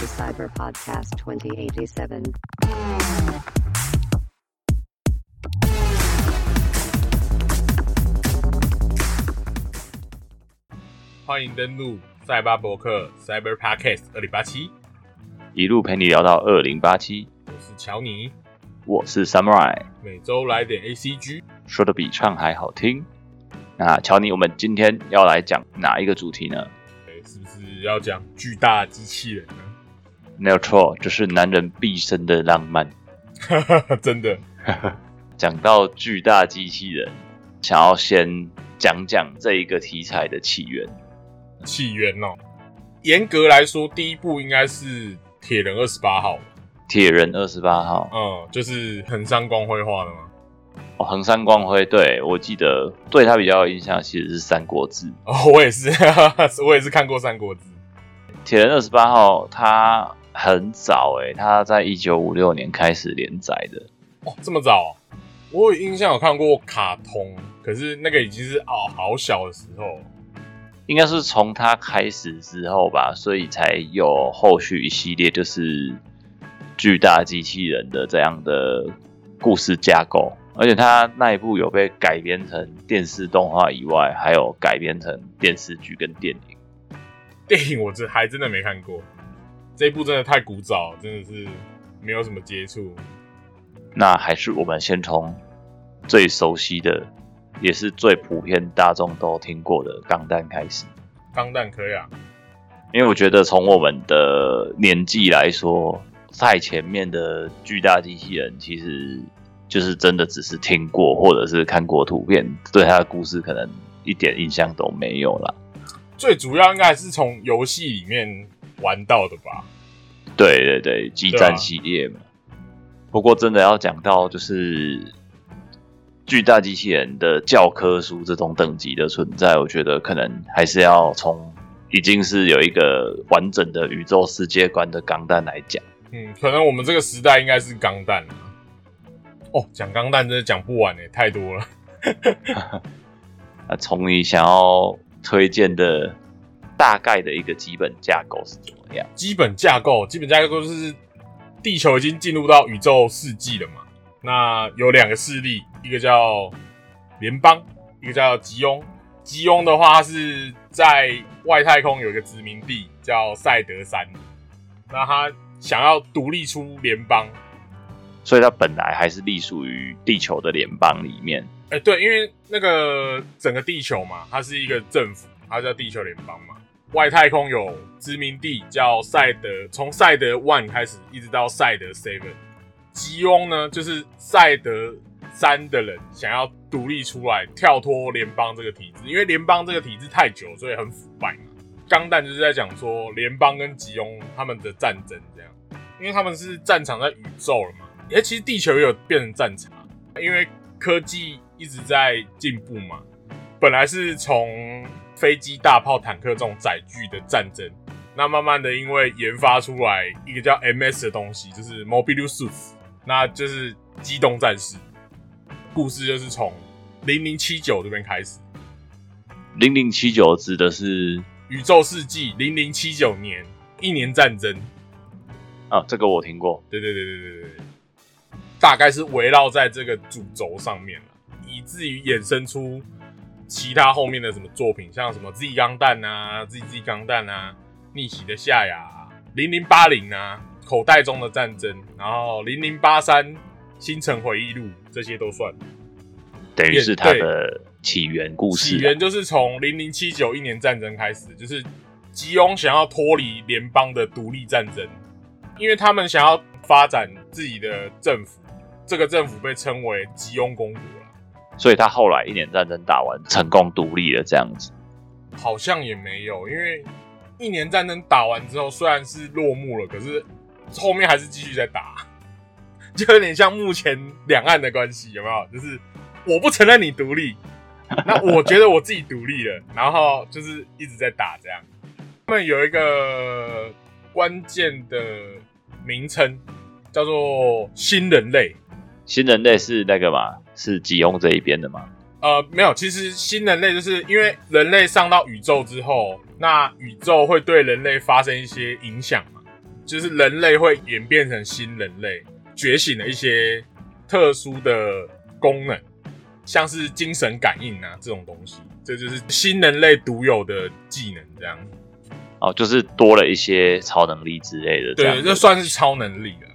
to Cyber Podcast 2087. 欢迎登录赛巴博客 Cyber Podcast 二零八七，一路陪你聊到二零八七。我是乔尼，我是 Samurai，每周来点 ACG。说的比唱还好听。那乔尼，我们今天要来讲哪一个主题呢？诶是不是要讲巨大机器人呢？没有错，就是男人毕生的浪漫。真的，讲到巨大机器人，想要先讲讲这一个题材的起源。起源哦。严格来说，第一部应该是铁人二十八号，铁人二十八号，嗯，就是横山光辉画的吗。哦，横山光辉，对我记得对他比较有印象，其实是《三国志》。哦，我也是，我也是看过《三国志》。铁人二十八号，他很早诶，他在一九五六年开始连载的。哦，这么早？我有印象有看过卡通，可是那个已经是哦好小的时候。应该是从他开始之后吧，所以才有后续一系列就是巨大机器人的这样的故事架构。而且他那一部有被改编成电视动画以外，还有改编成电视剧跟电影。电影我这还真的没看过，这一部真的太古早，真的是没有什么接触。那还是我们先从最熟悉的，也是最普遍大众都听过的《钢弹》开始。钢弹可以啊，因为我觉得从我们的年纪来说，太前面的巨大机器人其实就是真的只是听过或者是看过图片，对他的故事可能一点印象都没有啦。最主要应该还是从游戏里面玩到的吧。对对对，激战系列嘛。不过真的要讲到就是巨大机器人的教科书这种等级的存在，我觉得可能还是要从已经是有一个完整的宇宙世界观的钢弹来讲。嗯，可能我们这个时代应该是钢弹了。哦，讲钢弹真的讲不完诶，太多了。啊从你想要推荐的大概的一个基本架构是怎么样？基本架构，基本架构就是地球已经进入到宇宙世纪了嘛。那有两个势力，一个叫联邦，一个叫吉翁。吉翁的话，它是在外太空有一个殖民地叫赛德山，那他想要独立出联邦。所以它本来还是隶属于地球的联邦里面。哎、对，因为那个整个地球嘛，它是一个政府，它叫地球联邦嘛。外太空有殖民地叫赛德，从赛德 One 开始，一直到赛德 Seven。吉翁呢，就是赛德三的人想要独立出来，跳脱联邦这个体制，因为联邦这个体制太久，所以很腐败嘛。钢弹就是在讲说联邦跟吉翁他们的战争这样，因为他们是战场在宇宙了嘛。哎、其实地球也有变成战场，因为科技一直在进步嘛。本来是从飞机、大炮、坦克这种载具的战争，那慢慢的因为研发出来一个叫 MS 的东西，就是 Mobile Suits，那就是机动战士。故事就是从零零七九这边开始，零零七九指的是宇宙世纪零零七九年一年战争。啊，这个我听过。对对对对对对对，大概是围绕在这个主轴上面了，以至于衍生出其他后面的什么作品，像什么 Z 钢弹啊、ZZ 钢弹啊、逆袭的夏亚、啊、零零八零啊、口袋中的战争，然后零零八三、星辰回忆录这些都算。等于是他的起源故事啊。起源就是从零零七九一年战争开始，就是吉翁想要脱离联邦的独立战争，因为他们想要发展自己的政府，这个政府被称为吉翁公国了。所以他后来一年战争打完，成功独立了，这样子。好像也没有，因为一年战争打完之后，虽然是落幕了，可是后面还是继续在打，就有点像目前两岸的关系，有没有？就是我不承认你独立，那我觉得我自己独立了，然后就是一直在打这样。他们有一个关键的名称叫做新人类，新人类是那个嘛？是吉翁这一边的吗？呃，没有，其实新人类就是因为人类上到宇宙之后，那宇宙会对人类发生一些影响嘛。就是人类会演变成新人类，觉醒了一些特殊的功能，像是精神感应啊这种东西，这就是新人类独有的技能，这样。哦，就是多了一些超能力之类的，对，这算是超能力了。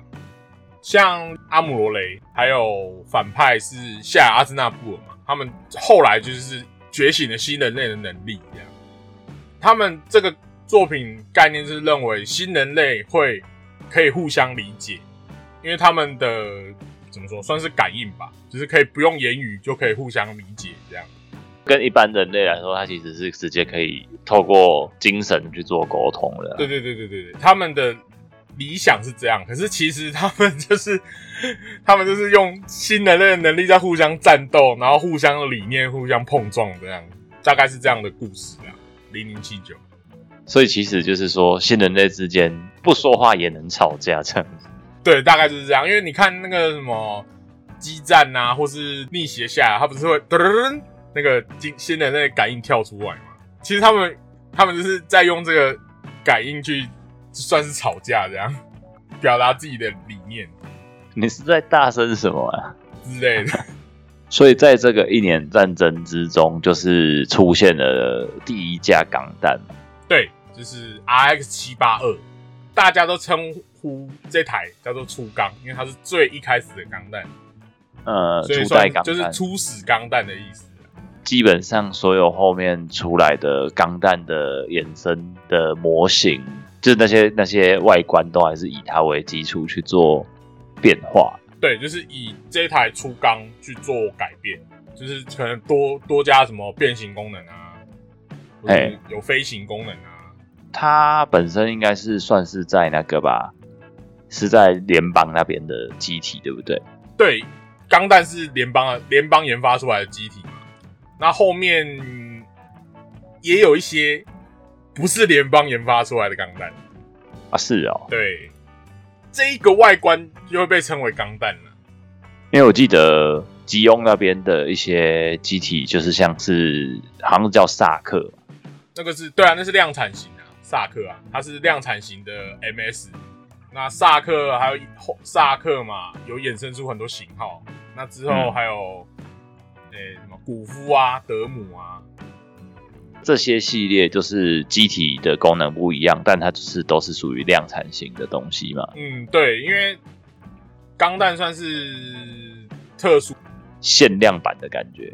像阿姆罗雷，还有反派是夏阿兹纳布尔嘛，他们后来就是觉醒了新人类的能力，这样。他们这个作品概念是认为新人类会可以互相理解，因为他们的怎么说，算是感应吧，就是可以不用言语就可以互相理解这样。跟一般人类来说，他其实是直接可以透过精神去做沟通的。对对对对对对，他们的理想是这样，可是其实他们就是 他们就是用新人类的能力在互相战斗，然后互相的理念互相碰撞，这样大概是这样的故事啊。零零七九，所以其实就是说，新人类之间不说话也能吵架，这样子。对，大概就是这样。因为你看那个什么激战啊，或是逆袭下，他不是会噔噔噔那个新新人类感应跳出来嘛？其实他们他们就是在用这个感应去算是吵架，这样 表达自己的理念你是在大声什么啊？之类的。所以在这个一年战争之中，就是出现了第一架钢弹。对，就是 RX 七八二，大家都称呼这台叫做初钢，因为它是最一开始的钢弹，呃，所以初代算就是，初始钢弹的意思。基本上所有后面出来的钢弹的衍生的模型，就是那些那些外观都还是以它为基础去做变化。对，就是以这台初钢去做改变，就是可能多多加什么变形功能啊，哎有飞行功能啊。它本身应该是算是在那个吧，是在联邦那边的机体，对不对？对，钢弹是联邦的联邦研发出来的机体嘛，那后面也有一些不是联邦研发出来的钢弹。啊，是哦，对，这一个外观就会被称为钢弹了。因为我记得吉翁那边的一些机体，就是像是好像是叫萨克，那个是对啊，那是量产型啊，萨克啊，它是量产型的 MS。那萨克还有后萨克嘛，有衍生出很多型号。那之后嗯还有，诶、什么古夫啊、德姆啊，这些系列就是机体的功能不一样，但它就是都是属于量产型的东西嘛。嗯，对，因为钢弹算是特殊限量版的感觉，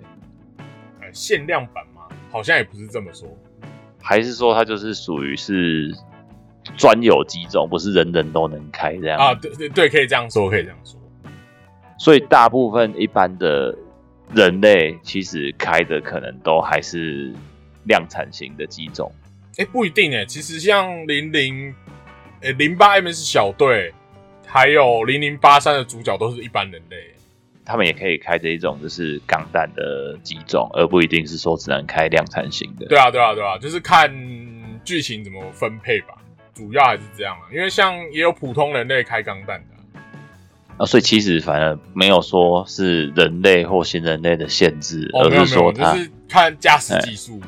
呃限量版嘛，好像也不是这么说。还是说它就是属于是专有机种，不是人人都能开这样啊，对对对，可以这样说，可以这样说。所以大部分一般的人类其实开的可能都还是量产型的机种。哎、不一定哎，其实像零零，哎零八 MS 小队，还有零零八三的主角都是一般人类。他们也可以开这一种就是钢弹的机种，而不一定是说只能开量产型的。对啊，对啊，对啊，就是看剧情怎么分配吧，主要还是这样啊。因为像也有普通人类开钢弹的啊、啊，所以其实反而没有说是人类或新人类的限制，而是说它就是看驾驶技术。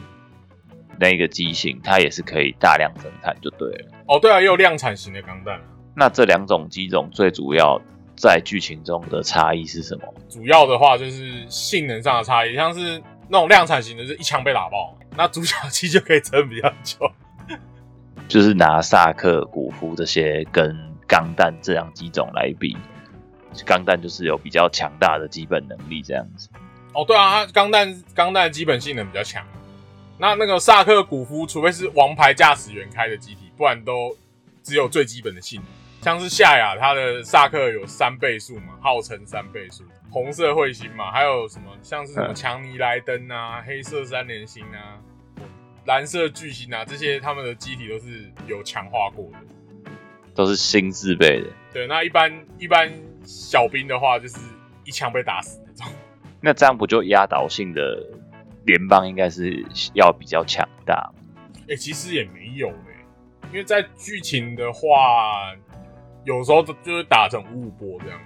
那个机型它也是可以大量生产就对了。哦，对啊，也有量产型的钢弹啊。那这两种机种最主要在剧情中的差异是什么？主要的话就是性能上的差异，像是那种量产型的，是一枪被打爆，那主角机就可以撑比较久。就是拿萨克、古夫这些跟钢弹这样机种来比，钢弹就是有比较强大的基本能力这样子。哦，对啊，它钢弹钢弹基本性能比较强。那那个萨克古夫，除非是王牌驾驶员开的机体，不然都只有最基本的性能。像是夏亚，它的萨克有三倍速嘛，号称三倍速，红色彗星嘛，还有什么像是什么嗯强尼莱登啊、黑色三连星啊、蓝色巨星啊，这些他们的机体都是有强化过的。都是新自备的。对，那一般一般小兵的话，就是一枪被打死那种。那这样不就压倒性的联邦应该是要比较强大？哎、其实也没有哎、因为在剧情的话，有时候就是打成五五波这样。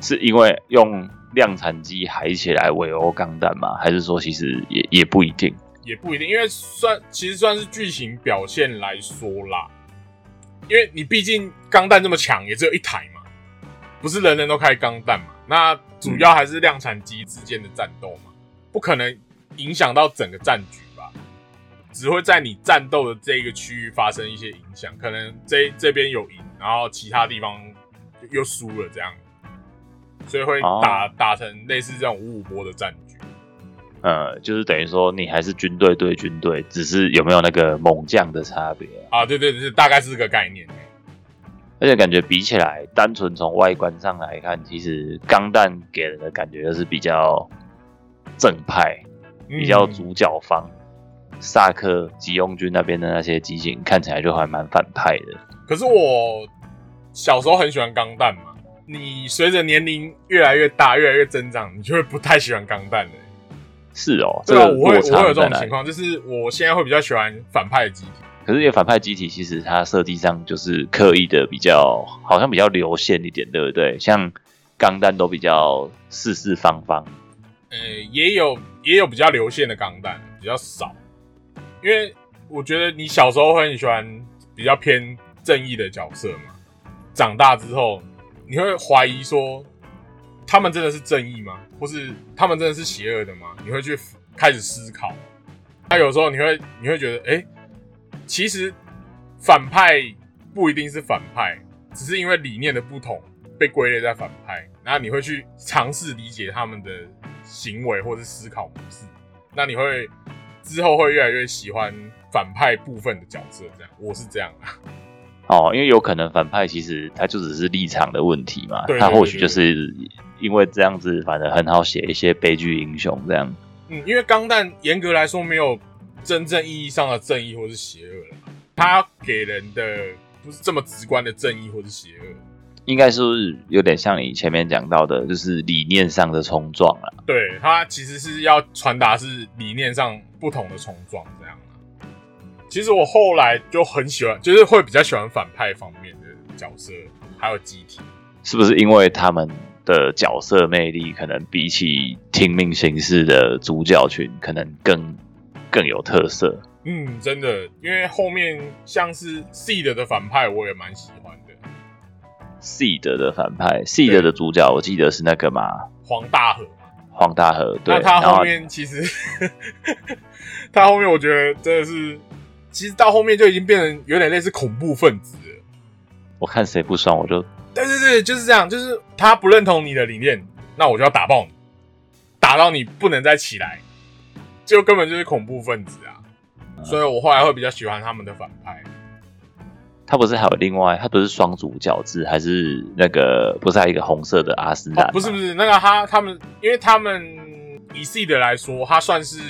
是因为用量产机海起来围殴钢弹吗？还是说其实也也不一定？也不一定，因为算其实算是剧情表现来说啦，因为你毕竟钢弹这么强，也只有一台嘛，不是人人都开钢弹嘛。那主要还是量产机之间的战斗嘛，不可能影响到整个战局吧？只会在你战斗的这一个区域发生一些影响，可能这这边有赢，然后其他地方又输了这样，所以会打、哦打成类似这种五五波的战局。呃，就是等于说你还是军队对军队，只是有没有那个猛将的差别啊、啊，对对对，大概是这个概念。而且感觉比起来，单纯从外观上来看，其实钢弹给人的感觉就是比较正派，比较嗯主角方。萨克吉翁军那边的那些机型看起来就还蛮反派的。可是我小时候很喜欢钢弹嘛，你随着年龄越来越大，越来越增长，你就会不太喜欢钢弹了。是哦，这对啊，个我会我会有这？种情况，就是我现在会比较喜欢反派的机体。可是，这个反派机体其实它设计上就是刻意的比较，好像比较流线一点，对不对？像钢弹都比较四四方方，呃，也有也有比较流线的钢弹，比较少。因为我觉得你小时候会很喜欢比较偏正义的角色嘛，长大之后你会怀疑说，他们真的是正义吗？或是他们真的是邪恶的吗？你会去开始思考。那有时候你会你会觉得，哎、其实反派不一定是反派，只是因为理念的不同被归类在反派，然后你会去尝试理解他们的行为或是思考模式，那你会之后会越来越喜欢反派部分的角色，这样我是这样啊。哦，因为有可能反派其实他就只是立场的问题嘛，他或许就是因为这样子，反正很好写一些悲剧英雄这样。嗯，因为钢弹严格来说没有真正意义上的正义或是邪恶了，它给人的不是这么直观的正义或是邪恶。应该是是有点像你前面讲到的，就是理念上的冲撞啊。对，它其实是要传达是理念上不同的冲撞这样啊。其实我后来就很喜欢，就是会比较喜欢反派方面的角色，还有机体。是不是因为他们的角色魅力可能比起听命行事的主角群，可能更更有特色？嗯，真的，因为后面像是 Seed 的反派，我也蛮喜欢的，Seed 的反派，Seed 的主角我记得是那个嘛，黄大河嘛。黄大河。对，那他后后面其实，他后面我觉得真的是，其实到后面就已经变成有点类似恐怖分子了。我看谁不爽我就对对对，就是这样，就是他不认同你的理念，那我就要打爆你，打到你不能再起来，就根本就是恐怖分子啊！所以我后来会比较喜欢他们的反派。他不是还有另外，他不是双主角制，还是那个不是还有一个红色的阿斯兰、哦，不是不是，那个他他们，因为他们以 C 的来说，他算是，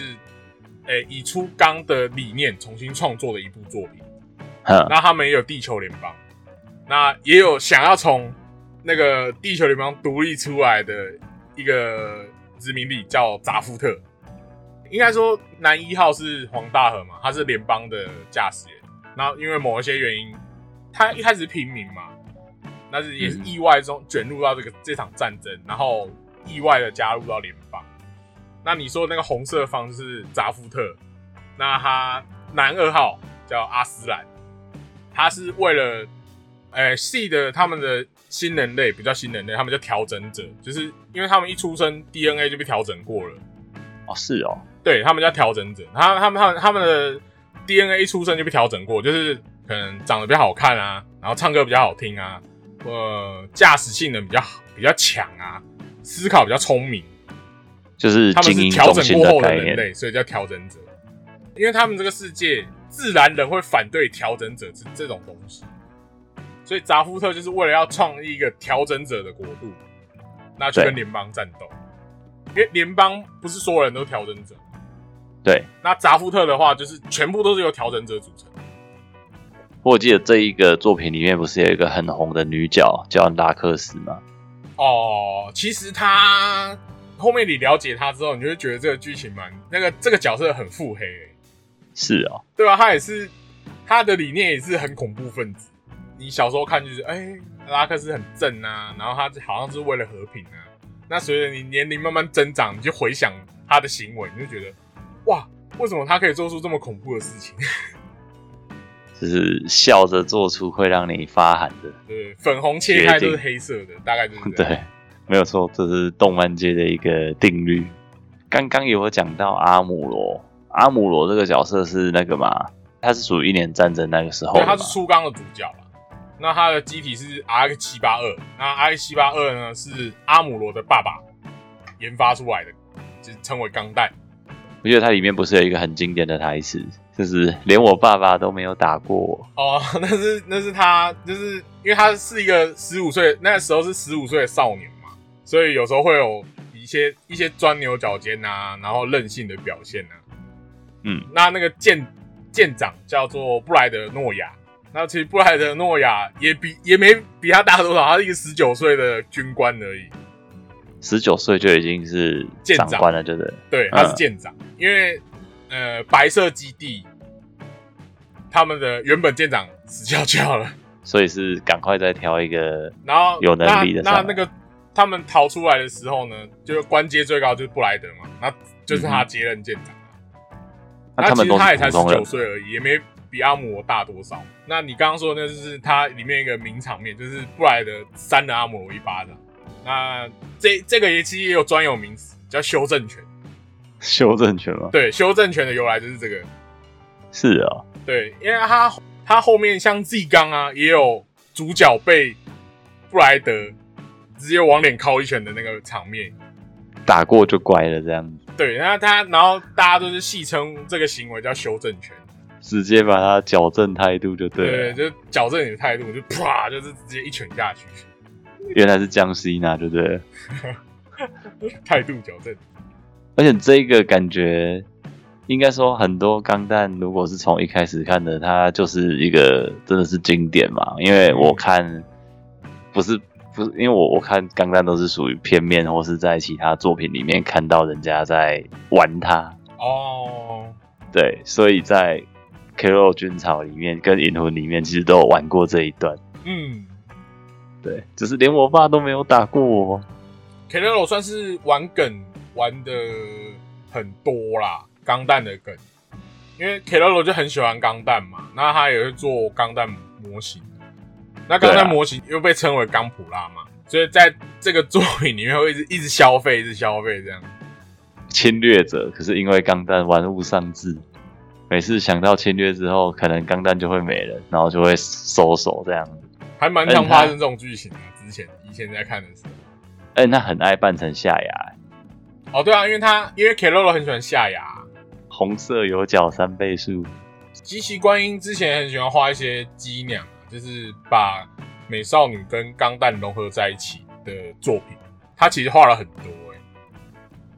诶、以出钢的理念重新创作的一部作品。哼，那他们也有地球联邦，那也有想要从那个地球联邦独立出来的一个殖民地叫扎夫特。应该说，男一号是黄大河嘛，他是联邦的驾驶员。然后因为某一些原因，他一开始是平民嘛，但是也是意外中卷入到这个这场战争，然后意外的加入到联邦。那你说那个红色方是扎夫特，那他男二号叫阿斯兰，他是为了，呃，C 的他们的新人类比较新人类，他们叫调整者，就是因为他们一出生 DNA 就被调整过了，哦是哦，对他们叫调整者，他他们他们他们的 DNA 一出生就被调整过，就是可能长得比较好看啊，然后唱歌比较好听啊，呃，驾驶性能比较好比较强啊，思考比较聪明，就是他们是调整过后的。人类，所以叫调整者。因为他们这个世界自然人会反对调整者这这种东西，所以扎夫特就是为了要创立一个调整者的国度，那去跟联邦战斗。因为联邦不是所有人都是调整者，对，那扎夫特的话就是全部都是由调整者组成。我记得这一个作品里面不是有一个很红的女角叫拉克斯吗？哦，其实他后面你了解他之后，你就会觉得这个剧情蛮那个这个角色很腹黑、欸，是哦，对啊、他也是他的理念也是很恐怖分子。你小时候看就是，哎、拉克斯很正啊，然后他好像是为了和平啊。那随着你年龄慢慢增长，你就回想他的行为，你就觉得，哇，为什么他可以做出这么恐怖的事情？就是笑着做出会让你发寒的。对，粉红切开都是黑色的，大概就是。对，没有错，这是动漫界的一个定律。刚刚有讲到阿姆罗，阿姆罗这个角色是那个嘛？他是属于一年战争那个时候对，他是初钢的主角了。那他的机体是 RX 七八二，那 RX 七八二呢是阿姆罗的爸爸研发出来的，就是称为钢弹。我觉得它里面不是有一个很经典的台词，就是连我爸爸都没有打过我。哦，那是那是他，就是因为他是一个十五岁，那时候是十五岁的少年嘛，所以有时候会有一些一些钻牛角尖啊，然后任性的表现啊。嗯，那那个舰舰长叫做布莱德诺亚，那其实布莱德诺亚也比也没比他大多少，他是一个十九岁的军官而已。十九岁就已经是舰长了，就是对？对，他是舰长，因为呃白色基地他们的原本舰长死翘翘了。所以是赶快再挑一个然后有能力的那那那个他们逃出来的时候呢，就是官阶最高就是布莱德嘛，那就是他接任舰长。那其实他也才十九，岁而已，也没比阿姆罗大多少。那你刚刚说的那就是他里面一个名场面，就是布莱德扇了阿姆罗一巴掌。那这这个也其实也有专有名词，叫修正权。修正权吗？对，修正权的由来就是这个。是啊、对，因为他他后面像 Z 刚啊，也有主角被布莱德直接往脸敲一拳的那个场面。打过就乖了，这样子对，那他然后大家都是戏称这个行为叫修正权。直接把他矫正态度就对了对，就矫正你的态度，就啪，就是直接一拳下去，原来是江西呢，对不对？态度矫正。而且这个感觉，应该说很多钢弹，如果是从一开始看的，它就是一个真的是经典嘛。因为我看不是不是，因为我我看钢弹都是属于片面，或是在其他作品里面看到人家在玩它，哦，对，所以在 K.O. 军草里面跟银魂里面，其实都有玩过这一段。嗯对，只是连我爸都没有打过我。k l o 算是玩梗玩的很多啦，钢弹的梗，因为 k l o 就很喜欢钢弹嘛，那他也会做钢弹模型，那钢弹模型又被称为钢普拉嘛，所以在这个作品里面会一直一直消费，一直消费这样。侵略者，可是因为钢弹玩物丧志，每次想到侵略之后，可能钢弹就会没了，然后就会收手这样子。还蛮常发生这种剧情的。之前以前在看的时候，哎、那很爱扮成夏牙，哦，对啊，因为他因为 k l o 很喜欢下牙，红色有角三倍数，机器观音之前很喜欢画一些机娘，就是把美少女跟钢弹融合在一起的作品。他其实画了很多、欸，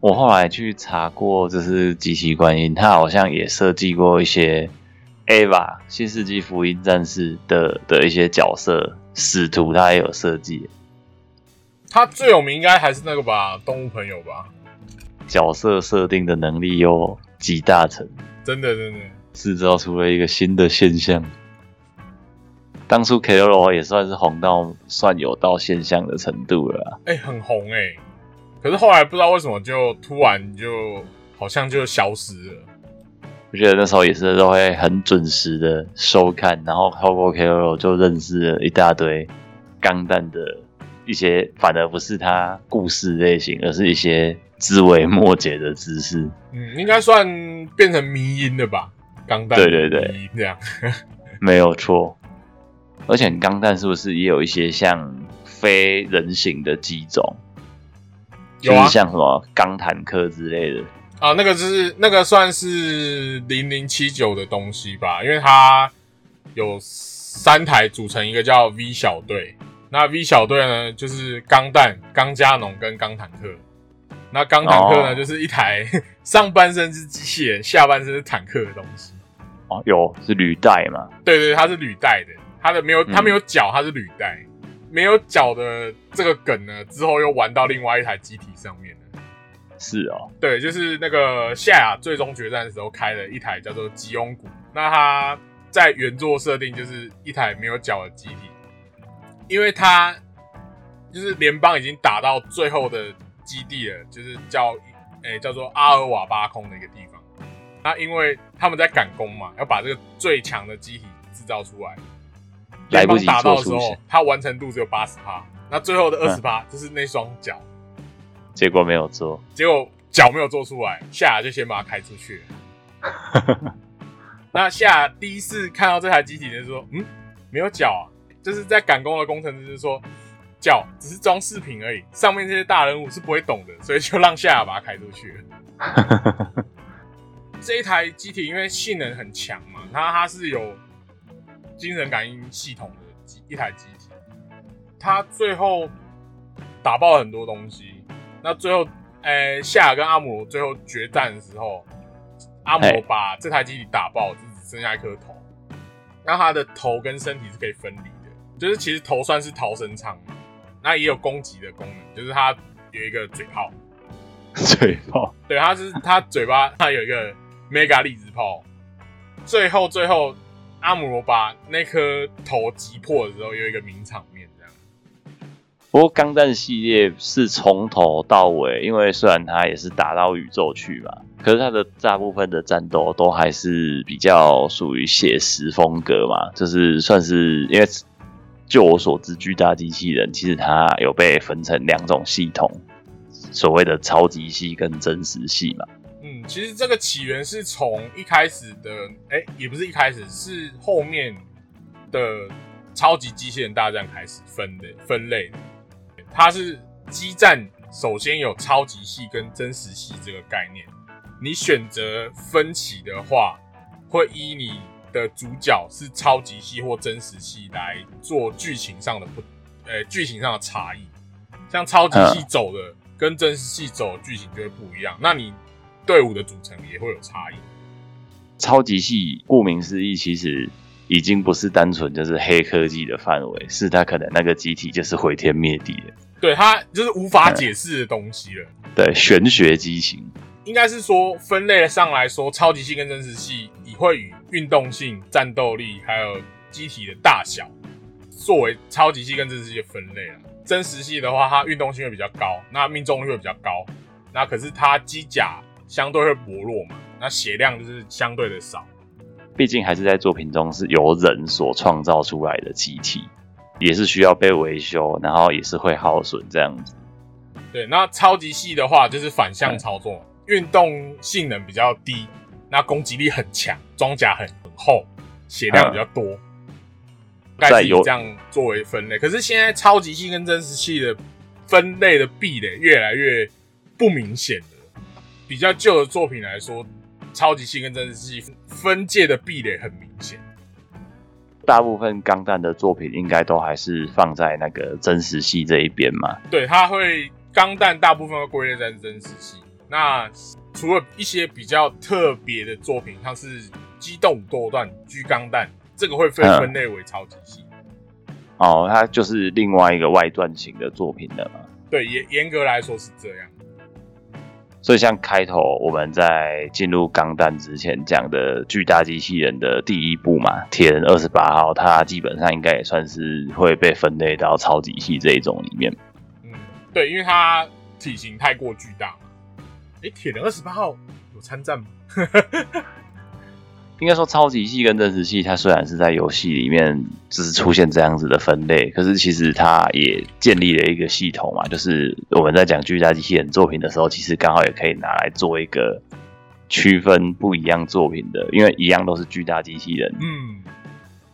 我后来去查过，就是机器观音，他好像也设计过一些 Ava 新世纪福音战士的的一些角色使徒，他也有设计。他最有名应该还是那个吧，动物朋友吧，角色设定的能力有集大成，真的真的，制造出了一个新的现象。当初 K O 也算是红到算有到现象的程度了啊，哎、很红哎、可是后来不知道为什么就突然就好像就消失了。我觉得那时候也是都会很准时的收看，然后透过 K O 就认识了一大堆钢弹的一些，反而不是他故事类型，而是一些枝微末节的知识。嗯，应该算变成迷音了吧？钢弹对对对这样，没有错。而且钢弹是不是也有一些像非人形的机种？有啊就是像什么钢坦克之类的。啊，那个就是那个算是零零七九的东西吧，因为它有三台组成一个叫 V 小队。那 V 小队呢，就是钢弹、钢加农跟钢坦克。那钢坦克呢，哦就是一台 上半身是机器人，下半身是坦克的东西。哦，有是履带嘛？对对，它是履带的，它的没有它嗯没有脚，它是履带。没有脚的这个梗呢，之后又玩到另外一台机体上面了。是哦，对，就是那个夏亚最终决战的时候开了一台叫做吉翁谷，那它在原作设定就是一台没有脚的机体，因为它就是联邦已经打到最后的基地了，就是叫诶、叫做阿尔瓦巴空的一个地方。那因为他们在赶工嘛，要把这个最强的机体制造出来，来不及打到的时候它完成度只有八十趴，那最后的二十趴就是那双脚，结果没有做。结果脚没有做出来，夏就先把它开出去了。那夏第一次看到这台机体就说：“嗯，没有脚啊！”就是在赶工的工程师就说：“脚只是装饰品而已，上面这些大人物是不会懂的，所以就让夏亚把它开出去了。”这一台机体因为性能很强嘛，它它是有精神感应系统的机一台机体，它最后打爆了很多东西。那最后，呃，夏尔跟阿姆罗最后决战的时候，阿姆罗把这台机体打爆，就只剩下一颗头。那他的头跟身体是可以分离的，就是其实头算是逃生舱嘛，那也有攻击的功能，就是它有一个嘴炮。嘴炮，对，它是它嘴巴它有一个 mega 粒子炮，最后最后阿姆罗把那颗头击破的时候，有一个名场面这样。不过钢弹系列是从头到尾，因为虽然它也是打到宇宙去嘛，可是它的大部分的战斗都还是比较属于写实风格嘛，就是算是因为就我所知，巨大机器人其实它有被分成两种系统，所谓的超级系跟真实系嘛。嗯，其实这个起源是从一开始的，哎、也不是一开始，是后面的超级机器人大战开始分的分类。它是激战，首先有超级系跟真实系这个概念。你选择分歧的话，会依你的主角是超级系或真实系来做剧情上的不，呃，剧情上的差异。像超级系走的跟真实系走的剧情就会不一样，那你队伍的组成也会有差异。超级系顾名思义，其实已经不是单纯就是黑科技的范围，是它可能那个机体就是毁天灭地的，对，它就是无法解释的东西了。对，玄学机型。应该是说分类上来说，超级系跟真实系你会与运动性、战斗力还有机体的大小作为超级系跟真实系的分类啊。真实系的话，它运动性会比较高，那命中率会比较高，那可是它机甲相对会薄弱嘛，那血量就是相对的少。毕竟还是在作品中是由人所创造出来的机体，也是需要被维修，然后也是会耗损这样子。对，那超级系的话就是反向操作，运动性能比较低，那攻击力很强，装甲很很厚，血量比较多，大概是以有这样作为分类。可是现在超级系跟真实系的分类的壁垒越来越不明显了。比较旧的作品来说，超级系跟真实系分界的壁垒很明显。大部分钢弹的作品应该都还是放在那个真实系这一边嘛。对，它会钢弹大部分会归类在真实系。那除了一些比较特别的作品，像是机动武斗段、狙钢弹，这个会分嗯分类为超级系。哦，它就是另外一个外传型的作品了嘛。对，严严格来说是这样。所以像开头我们在进入钢弹之前讲的巨大机器人的第一部嘛，铁人二十八号，它基本上应该也算是会被分类到超级系这一种里面。嗯，对，因为它体型太过巨大嘛。诶，铁人二十八号有参战吗？应该说，超级系跟真实系，它虽然是在游戏里面只是出现这样子的分类，可是其实它也建立了一个系统嘛，就是我们在讲巨大机器人作品的时候，其实刚好也可以拿来做一个区分不一样作品的，因为一样都是巨大机器人，嗯，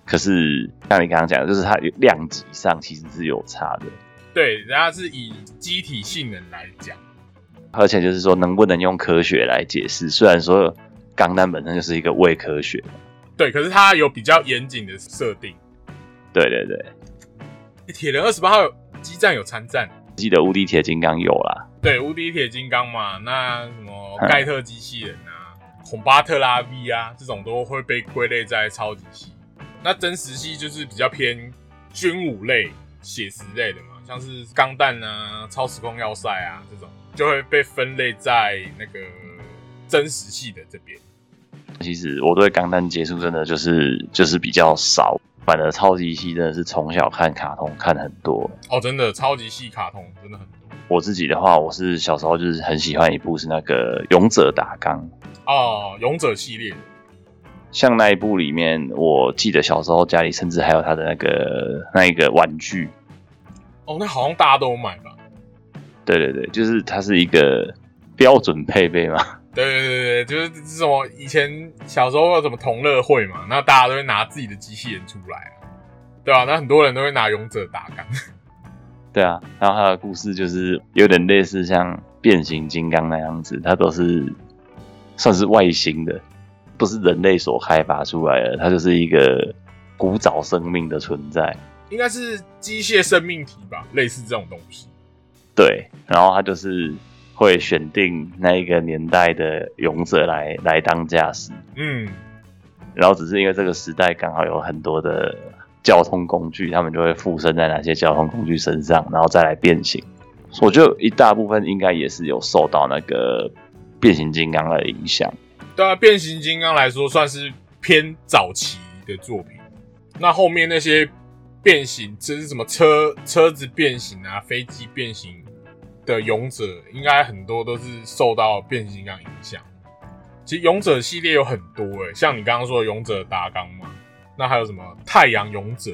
可是像你刚刚讲的，就是它量级上其实是有差的，对，人家是以机体性能来讲。而且就是说能不能用科学来解释，虽然说钢弹本身就是一个伪科学，对，可是它有比较严谨的设定。对对对，铁人二十八号有激战有参战，记得无敌铁金刚有啦，对，无敌铁金刚嘛，那什么盖特机器人啊、孔巴特拉 V 啊，这种都会被归类在超级系。那真实系就是比较偏军武类、写实类的嘛，像是钢弹啊、超时空要塞啊这种，就会被分类在那个真实系的这边。其实我对钢弹接触真的就是就是比较少，反而超级系真的是从小看卡通看很多。哦，真的超级系卡通真的很多我自己的话，我是小时候就是很喜欢一部是那个《勇者打钢》，哦，勇者系列像那一部里面，我记得小时候家里甚至还有他的那个那一个玩具。哦，那好像大家都有买吧？对对对，就是它是一个标准配备嘛。对对对对，就是这什么以前小时候有什么同乐会嘛，那大家都会拿自己的机器人出来啊，对啊，那很多人都会拿勇者打钢。对啊，然后他的故事就是有点类似像变形金刚那样子，它都是算是外星的，不是人类所开发出来的，它就是一个古早生命的存在。应该是机械生命体吧，类似这种东西。对，然后他就是会选定那一个年代的勇者来来当驾驶，嗯，然后只是因为这个时代刚好有很多的交通工具，他们就会附身在哪些交通工具身上，然后再来变形。我觉得一大部分应该也是有受到那个变形金刚的影响。对啊，变形金刚来说算是偏早期的作品。那后面那些变形，这是什么车车子变形啊，飞机变形的勇者，应该很多都是受到变形金刚影响。其实勇者系列有很多诶、像你刚刚说的勇者达纲嘛，那还有什么太阳勇者？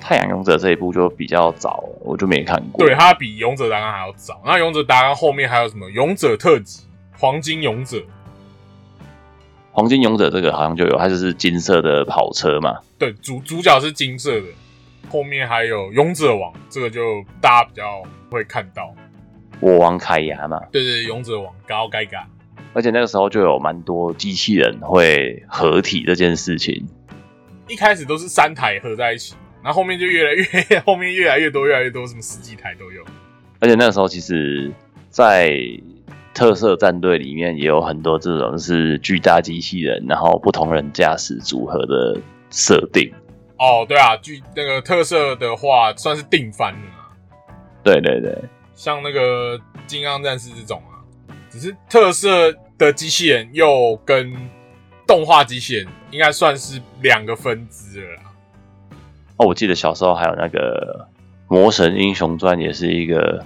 太阳勇者这一部就比较早，我就没看过。对，它比勇者达纲还要早。那勇者达纲后面还有什么勇者特辑、黄金勇者？黄金勇者这个好像就有，它就是金色的跑车嘛。对，主主角是金色的，后面还有勇者王，这个就大家比较会看到。我王凯牙嘛，对对，勇者王高盖嘎，而且那个时候就有蛮多机器人会合体这件事情。一开始都是三台合在一起，然后后面就越来越，后面越来越多，越来越多，什么十几台都有。而且那个时候其实，在特色战队里面也有很多这种是巨大机器人，然后不同人驾驶组合的设定。哦，对啊，剧那个特色的话，算是定番了啊。对对对，像那个金刚战士这种啊，只是特色的机器人又跟动画机器人应该算是两个分支了啦。哦，我记得小时候还有那个《魔神英雄传》，也是一个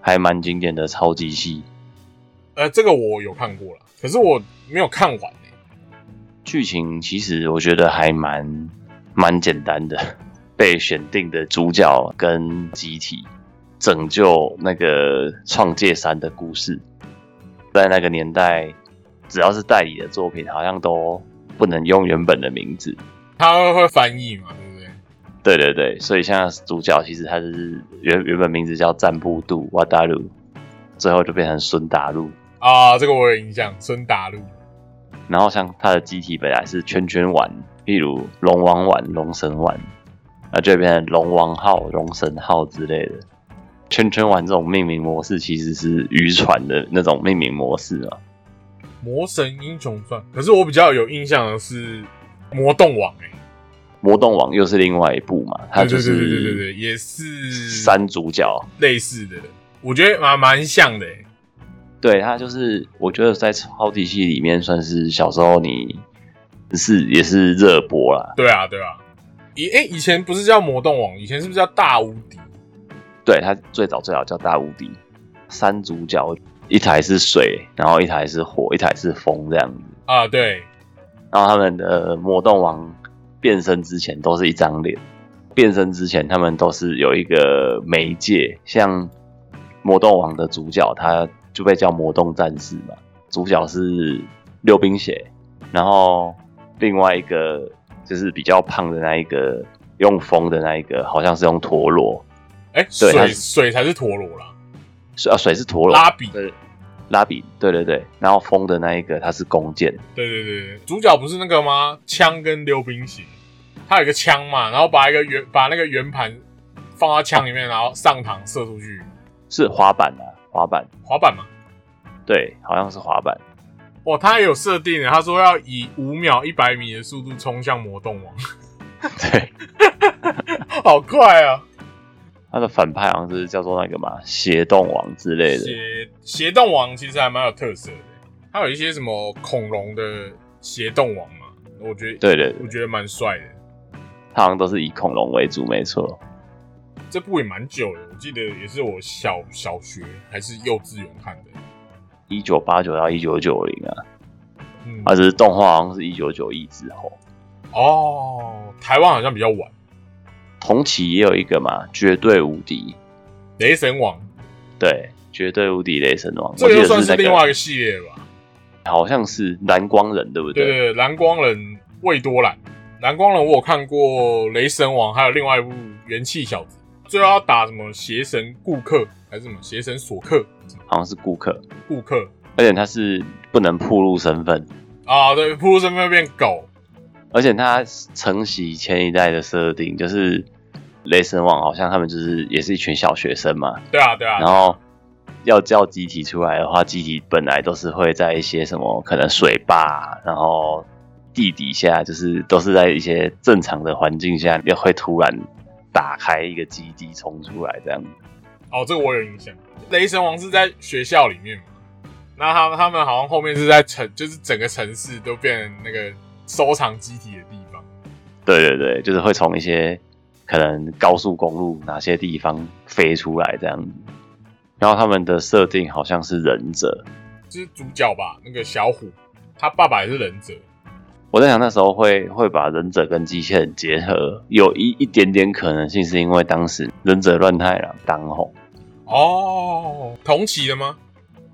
还蛮经典的超级系。呃，这个我有看过了，可是我没有看完欸剧情其实我觉得还蛮蛮简单的，被选定的主角跟机体拯救那个创界山的故事，在那个年代，只要是代理的作品，好像都不能用原本的名字。他会翻译嘛，对不对？对对对，所以像主角其实他是原原本名字叫赞布杜瓦达鲁，最后就变成孙达路。啊，这个我有印象，孙达路。然后像他的机体本来是圈圈丸，例如龙王丸、龙神丸，那就会变成龙王号、龙神号之类的。圈圈丸这种命名模式其实是渔船的那种命名模式啊。魔神英雄传，可是我比较有印象的是魔动网、欸，魔动网又是另外一部嘛，它就是对对对对是对，也是三主角，类似的，我觉得蛮蛮像的、欸。对，它就是我觉得在超级系里面算是小时候你是也是热播啦。对啊，对啊。以哎、以前不是叫魔动王，以前是不是叫大无敌？对，它最早最早叫大无敌，三主角，一台是水，然后一台是火，一台是风这样子。啊，对，然后他们的魔动王变身之前都是一张脸，变身之前他们都是有一个媒介，像魔动王的主角他就被叫魔动战士嘛，主角是溜冰鞋，然后另外一个就是比较胖的那一个用风的那一个，好像是用陀螺，哎、对水水才是陀螺啦，水啊水是陀螺，拉比，对拉比，对对对，然后风的那一个它是弓箭，对对对对，主角不是那个吗？枪跟溜冰鞋，他有一个枪嘛，然后把一个圆把那个圆盘放到枪里面，然后上膛射出去，是滑板啊，滑板，滑板吗。对，好像是滑板。哇，他也有设定的，他说要以五秒一百米的速度冲向魔动王，对，好快啊！他的反派好像是叫做那个嘛，邪动王之类的。邪邪动王其实还蛮有特色的，他有一些什么恐龙的邪动王嘛，我觉得对对对，我觉得蛮帅的。他好像都是以恐龙为主，没错。这部也蛮久的，我记得也是我小小学还是幼稚园看的。一九八九到一九九零啊，嗯，啊，只是动画好像是一九九一之后，哦，台湾好像比较晚，同期也有一个嘛，绝对无敌，雷神王。对，绝对无敌雷神王，这个算是另外一个系列吧？好像是蓝光人，对不对？对？对对，蓝光人魏多兰，蓝光人我有看过雷神王，还有另外一部元气小子，最后要打什么邪神顾客还是什么邪神索克？好像是顾客，顾客而且他是不能暴露身份，啊，对，扑身份变狗，而且他承袭前一代的设定，就是雷神王好像他们就是也是一群小学生嘛，对啊对啊，然后要叫机体出来的话，机体本来都是会在一些什么可能水坝，然后地底下，就是都是在一些正常的环境下，也会突然打开一个基地冲出来这样。哦，这个我有印象。雷神王是在学校里面嘛，那他他们好像后面是在城，就是整个城市都变成那个收藏机体的地方。对对对，就是会从一些可能高速公路哪些地方飞出来这样子。然后他们的设定好像是忍者，就是主角吧，那个小虎，他爸爸也是忍者。我在想那时候会会把忍者跟机器人结合，有一一点点可能性是因为当时忍者乱太郎当红。哦，同期的吗？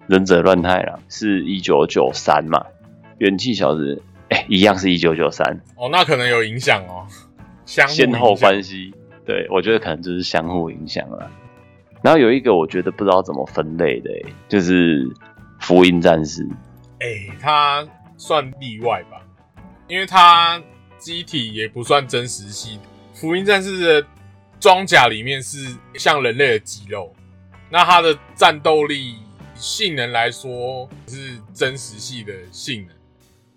忍者乱太郎是一九九三嘛，元气小子哎、一样是一九九三，哦，那可能有影响哦，相互先后关系，对我觉得可能就是相互影响了。然后有一个我觉得不知道怎么分类的、欸，就是福音战士，哎、他算例外吧，因为他机体也不算真实系。福音战士的装甲里面是像人类的肌肉，那它的战斗力性能来说是真实系的性能，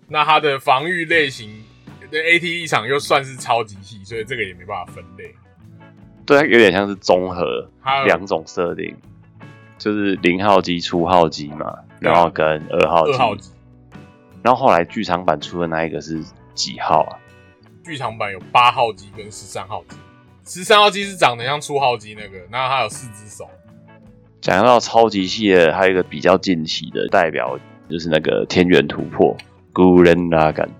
那它的防御类型的 AT 立场又算是超级系，所以这个也没办法分类。对，它有点像是综合两种设定，就是零号机、初号机嘛，然后跟二号机，二号机然后后来剧场版出的那一个是几号啊？剧场版有八号机跟十三号机，十三号机是长得像初号机那个，那它有四只手。讲到超级系列，还有一个比较近期的代表，就是那个《天元突破》（Gurren Lagann）。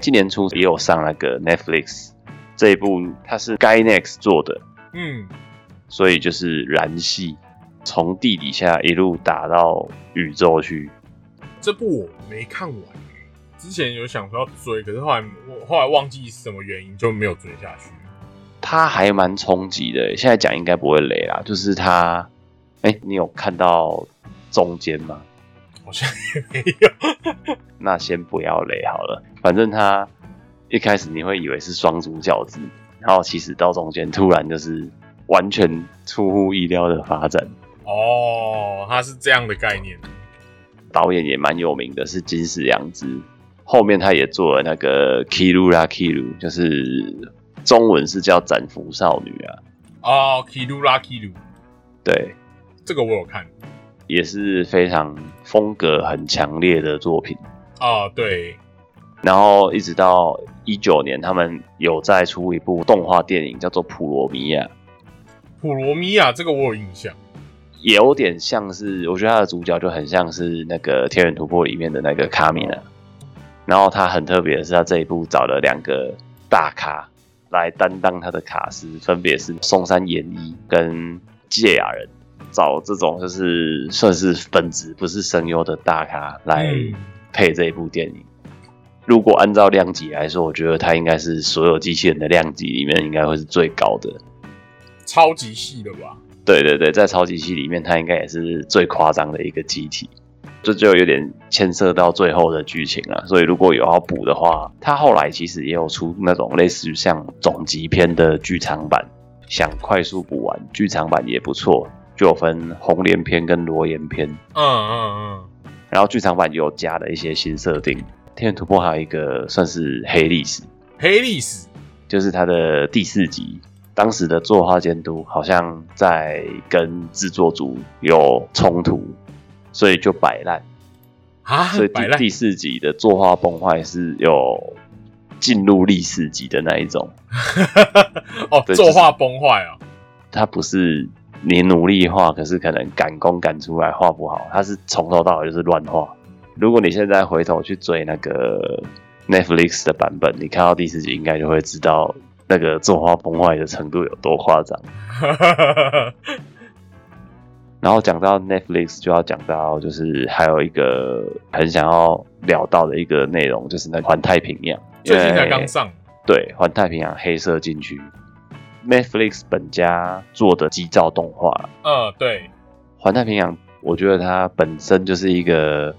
今年初也有上那个 Netflix 这一部，它是 GAI Next 做的，嗯，所以就是燃系，从地底下一路打到宇宙去。这部我没看完欸之前有想说要追，可是后来我后来忘记什么原因就没有追下去。它还蛮冲击的，现在讲应该不会雷啦。就是它，哎、你有看到中间吗？好像也没有。那先不要雷好了，反正他一开始你会以为是双主角子，然后其实到中间突然就是完全出乎意料的发展。哦，他是这样的概念。导演也蛮有名的，是金石良之。后面他也做了那个 Kiru La Kiru，就是中文是叫斩服少女啊。哦，Kiru La Kiru，对，这个我有看。也是非常风格很强烈的作品。啊，对，然后一直到一九年，他们有再出一部动画电影，叫做《普罗米亚》。普罗米亚这个我有印象。也有点像是，我觉得他的主角就很像是那个《天元突破》里面的那个卡米娜。然后他很特别的是，他这一部找了两个大咖来担当他的卡司，分别是松山研一跟芥雅人，找这种就是算是分子不是声优的大咖来嗯配这一部电影。如果按照量级来说，我觉得它应该是所有机器人的量级里面应该会是最高的。超级系的吧？对对对，在超级系里面，它应该也是最夸张的一个机体，这就有点牵涉到最后的剧情了。所以如果有要补的话，它后来其实也有出那种类似于像总集篇的剧场版，想快速补完，剧场版也不错，就有分红莲篇跟罗岩篇，嗯嗯嗯。然后剧场版也有加了一些新设定。天元突破还有一个算是黑历史，黑历史就是它的第四集，当时的作画监督好像在跟制作组有冲突，所以就摆烂。啊所以，第第四集的作画崩坏是有进入历史级的那一种，哦，对作画崩坏啊！它不是你努力画，可是可能赶工赶出来画不好，它是从头到尾就是乱画。如果你现在回头去追那个 Netflix 的版本，你看到第四集，应该就会知道那个作画崩坏的程度有多夸张。然后讲到 Netflix，就要讲到就是还有一个很想要聊到的一个内容，就是那个环太平洋，最近才刚上，对环太平洋黑色禁区，Netflix 本家做的机造动画，嗯，对，环太平洋，我觉得它本身就是一个，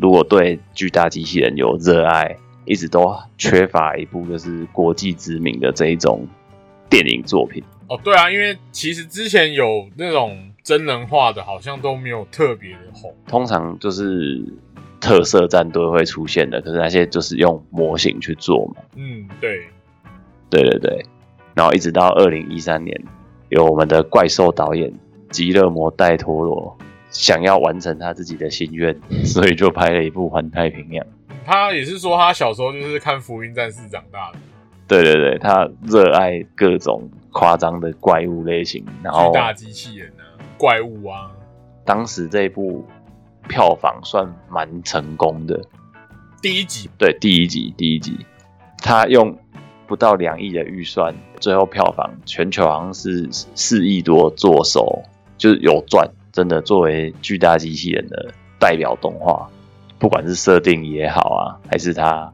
如果对巨大机器人有热爱，一直都缺乏一部就是国际知名的这一种电影作品。哦，对啊，因为其实之前有那种真人化的，好像都没有特别的红。通常就是特色战队会出现的，可是那些就是用模型去做嘛。嗯，对，对对对，然后一直到二零一三年，有我们的怪兽导演吉勒摩戴托罗想要完成他自己的心愿，所以就拍了一部《环太平洋》。他也是说他小时候就是看《福音战士》长大的，对对对，他热爱各种夸张的怪物类型，然后巨大机器人啊，怪物啊，当时这部票房算蛮成功的。第一集对，第一集第一集，他用不到两亿的预算，最后票房全球好像是四亿多做手，就是有赚，真的作为巨大机器人的代表动画，不管是设定也好啊，还是它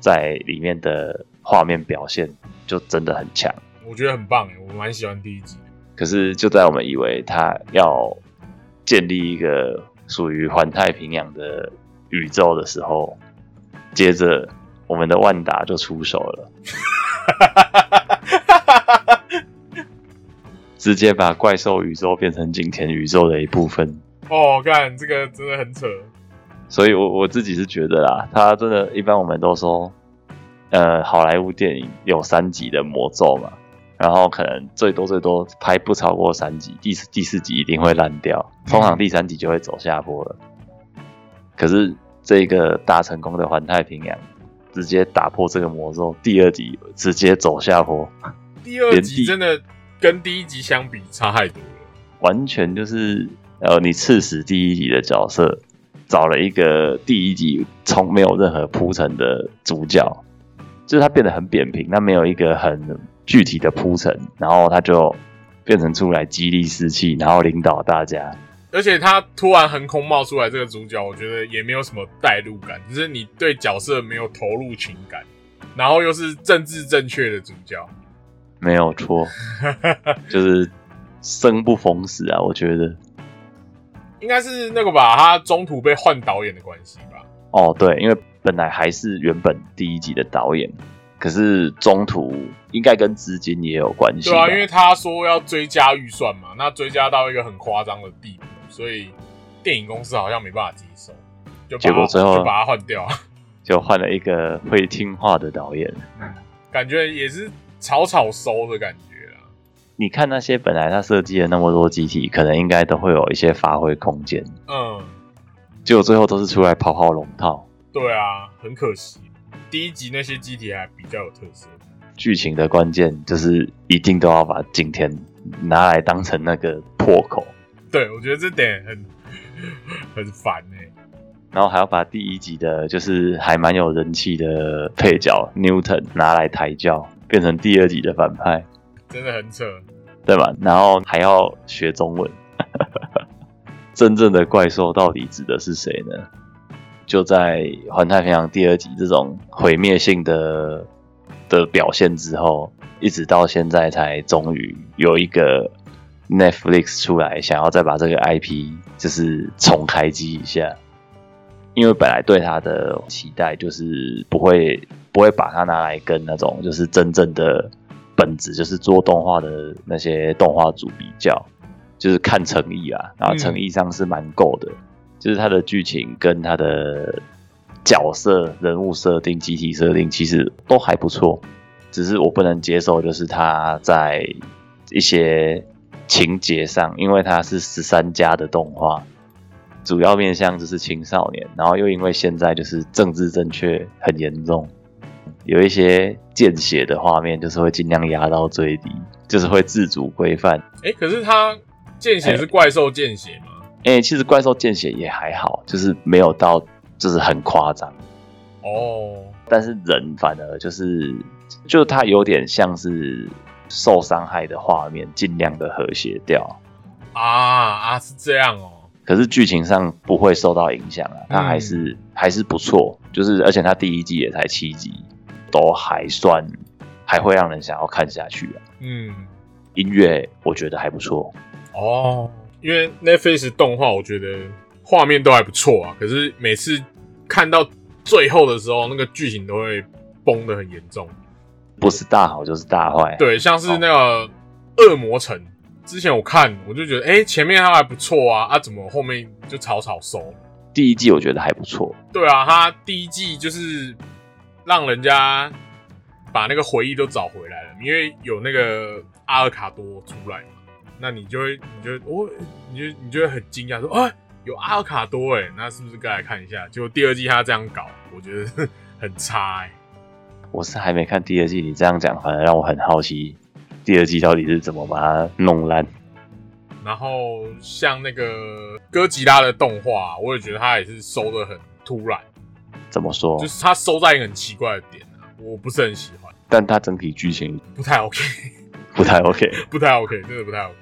在里面的画面表现，就真的很强。我觉得很棒哎，我蛮喜欢第一集。可是就在我们以为它要建立一个属于环太平洋的宇宙的时候，接着我们的万达就出手了，直接把怪兽宇宙变成景田宇宙的一部分。哦，干这个真的很扯。所以我我自己是觉得啦，他真的，一般我们都说，呃，好莱坞电影有三集的魔咒嘛，然后可能最多最多拍不超过三集，第四第四集一定会烂掉，通常第三集就会走下坡了。可是这个大成功的环太平洋，直接打破这个魔咒，第二集直接走下坡，第二集真的跟第一集相比差太多了。完全就是呃，你刺死第一集的角色，找了一个第一集从没有任何铺陈的主角，就是他变得很扁平，他没有一个很具体的铺陈，然后他就变成出来激励士气，然后领导大家。而且他突然横空冒出来这个主角，我觉得也没有什么代入感，只是你对角色没有投入情感，然后又是政治正确的主角，没有错，就是生不逢时啊，我觉得。应该是那个吧，他中途被换导演的关系吧。哦，对，因为本来还是原本第一集的导演，可是中途应该跟资金也有关系。对啊，因为他说要追加预算嘛，那追加到一个很夸张的地步，所以电影公司好像没办法接受，就结果最后就把它换掉，就换了一个会听话的导演。感觉也是草草收的感觉啦。你看那些本来他设计了那么多机体，可能应该都会有一些发挥空间，嗯，结果最后都是出来跑跑龙套。对啊，很可惜，第一集那些机体还比较有特色。剧情的关键就是一定都要把景甜拿来当成那个破口，对，我觉得这点很很烦哎、然后还要把第一集的就是还蛮有人气的配角 Newton 拿来抬轿，变成第二集的反派。真的很扯。对吧？然后还要学中文，真正的怪兽到底指的是谁呢？就在《环太平洋》第二集这种毁灭性的的表现之后，一直到现在才终于有一个 Netflix 出来，想要再把这个 IP 就是重开机一下。因为本来对它的期待就是不会不会把它拿来跟那种就是真正的本质就是做动画的那些动画组比较，就是看诚意啊，然后诚意上是蛮够的，就是它的剧情跟它的角色、人物设定、集体设定其实都还不错，只是我不能接受就是它在一些情节上，因为它是十三家的动画。主要面向就是青少年，然后又因为现在就是政治正确很严重，有一些见血的画面，就是会尽量压到最低，就是会自主规范。哎、可是它见血是怪兽见血吗？因为其实怪兽见血也还好，就是没有到就是很夸张。哦，但是人反而就是，就它有点像是受伤害的画面，尽量的和谐掉。啊啊，是这样哦。可是剧情上不会受到影响啊，它还是、还是不错，就是而且它第一季也才七集，都还算还会让人想要看下去啊。嗯，音乐我觉得还不错，哦，因为 Netflix 动画，我觉得画面都还不错啊。可是每次看到最后的时候，那个剧情都会崩的很严重。不是大好就是大坏。对，像是那个恶魔城，之前我看我就觉得，哎、前面它还不错啊，啊，怎么后面就草草收？第一季我觉得还不错，对啊，他第一季就是让人家把那个回忆都找回来了，因为有那个阿尔卡多出来嘛，那你就会，你就会哦，你就你就会很惊讶说，哎、有阿尔卡多哎，那是不是该来看一下？结果第二季他这样搞，我觉得 很差哎、我是还没看第二季，你这样讲反而让我很好奇，第二季到底是怎么把它弄烂。然后像那个哥吉拉的动画，我也觉得它也是收的很突然，怎么说就？是它收在一个很奇怪的点啊，我不是很喜欢，但它整体剧情不太 OK，不太 OK，不太 OK，真的不太 OK。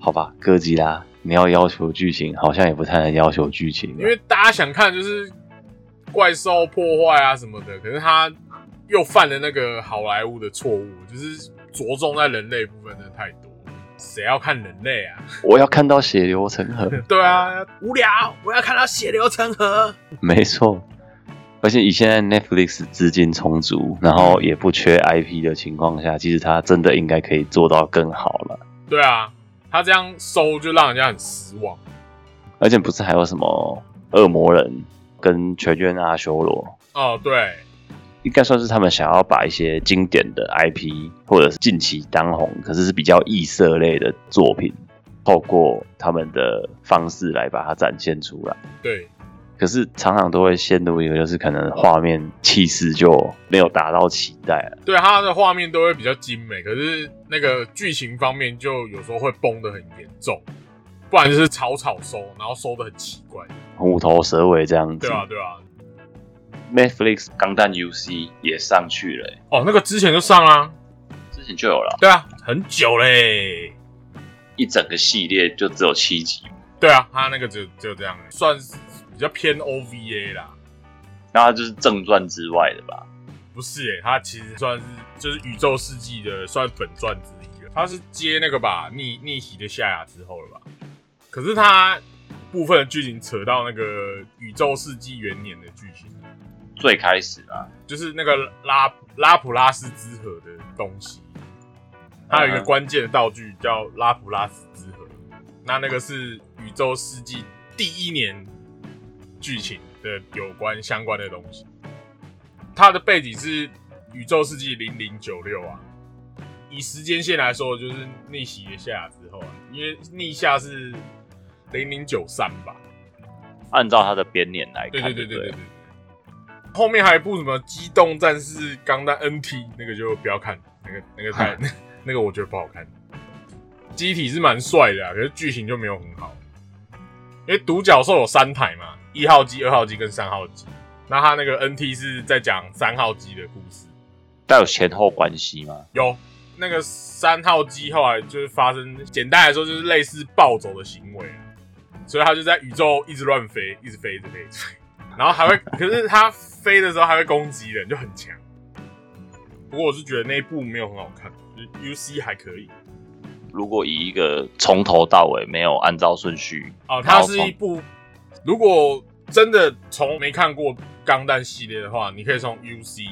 好吧？哥吉拉，你要要求剧情，好像也不太能要求剧情啊，因为大家想看就是怪兽破坏啊什么的，可是他又犯了那个好莱坞的错误，就是着重在人类部分的太多。谁要看人类啊？我要看到血流成河，对啊，无聊，我要看到血流成河。没错。而且以现在 Netflix 资金充足，然后也不缺 IP 的情况下，其实他真的应该可以做到更好了。对啊，他这样收就让人家很失望。而且不是还有什么恶魔人跟全员阿修罗，哦，对，应该算是他们想要把一些经典的 IP 或者是近期当红，可是是比较异色类的作品，透过他们的方式来把它展现出来。对，可是常常都会陷入一个，就是可能画面气势就没有达到期待了。对，它的画面都会比较精美，可是那个剧情方面就有时候会崩的很严重，不然就是草草收，然后收的很奇怪。虎头蛇尾这样子。对啊，对啊。Netflix 钢弹 UC 也上去了欸、哦，那个之前就上啦、之前就有了，对啊，很久嘞。一整个系列就只有七集，对啊，他那个就就这样，算是比较偏 OVA 啦。然后它就是正传之外的吧。不是诶、他其实算是就是宇宙世纪的算本传之一了。他是接那个吧逆逆袭的夏亚之后了吧？可是他部分的剧情扯到那个宇宙世纪元年的剧情，最开始啊，就是那个拉拉普拉斯之河的东西。它有一个嗯关键的道具叫拉普拉斯之河，那那个是宇宙世纪第一年剧情的有关相关的东西。它的背景是宇宙世纪零零九六啊，以时间线来说，就是逆袭的夏之后啊，因为逆下是零零九三吧，按照它的编年来看，对对对对对对对。后面还有一部什么《机动战士钢弹 NT》，那个就不要看，那个那个太 那个我觉得不好看。机体是蛮帅的啊，可是剧情就没有很好。因为独角兽有三台嘛，一号机、二号机跟三号机。那他那个 NT 是在讲三号机的故事。带有前后关系吗？有那个三号机后来就是发生，简单来说就是类似暴走的行为啊，所以他就在宇宙一直乱飞，一直飞，一直飞，一直飞，然后还会，可是他飞的时候还会攻击人，就很强。不过我是觉得那一部没有很好看，UC 还可以如果以一个从头到尾没有按照顺序，哦。它是一部，如果真的从没看过钢弹系列的话，你可以从 UC。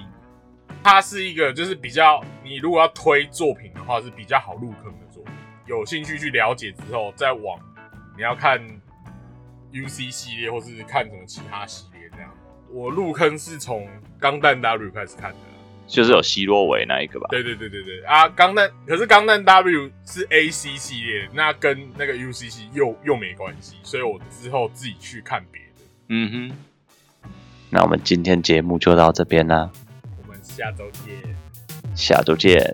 它是一个就是比较，你如果要推作品的话，是比较好入坑的作品。有兴趣去了解之后，再往你要看 UC 系列，或是看什么其他系。我入坑是从钢弹 W 开始看的。就是有希洛维那一个吧？对对对对对啊，钢弹可是钢弹 W 是 AC 系列，那跟那个 UCC 又又没关系，所以我之后自己去看别的。嗯哼。那我们今天节目就到这边啦，我们下周见，下周见。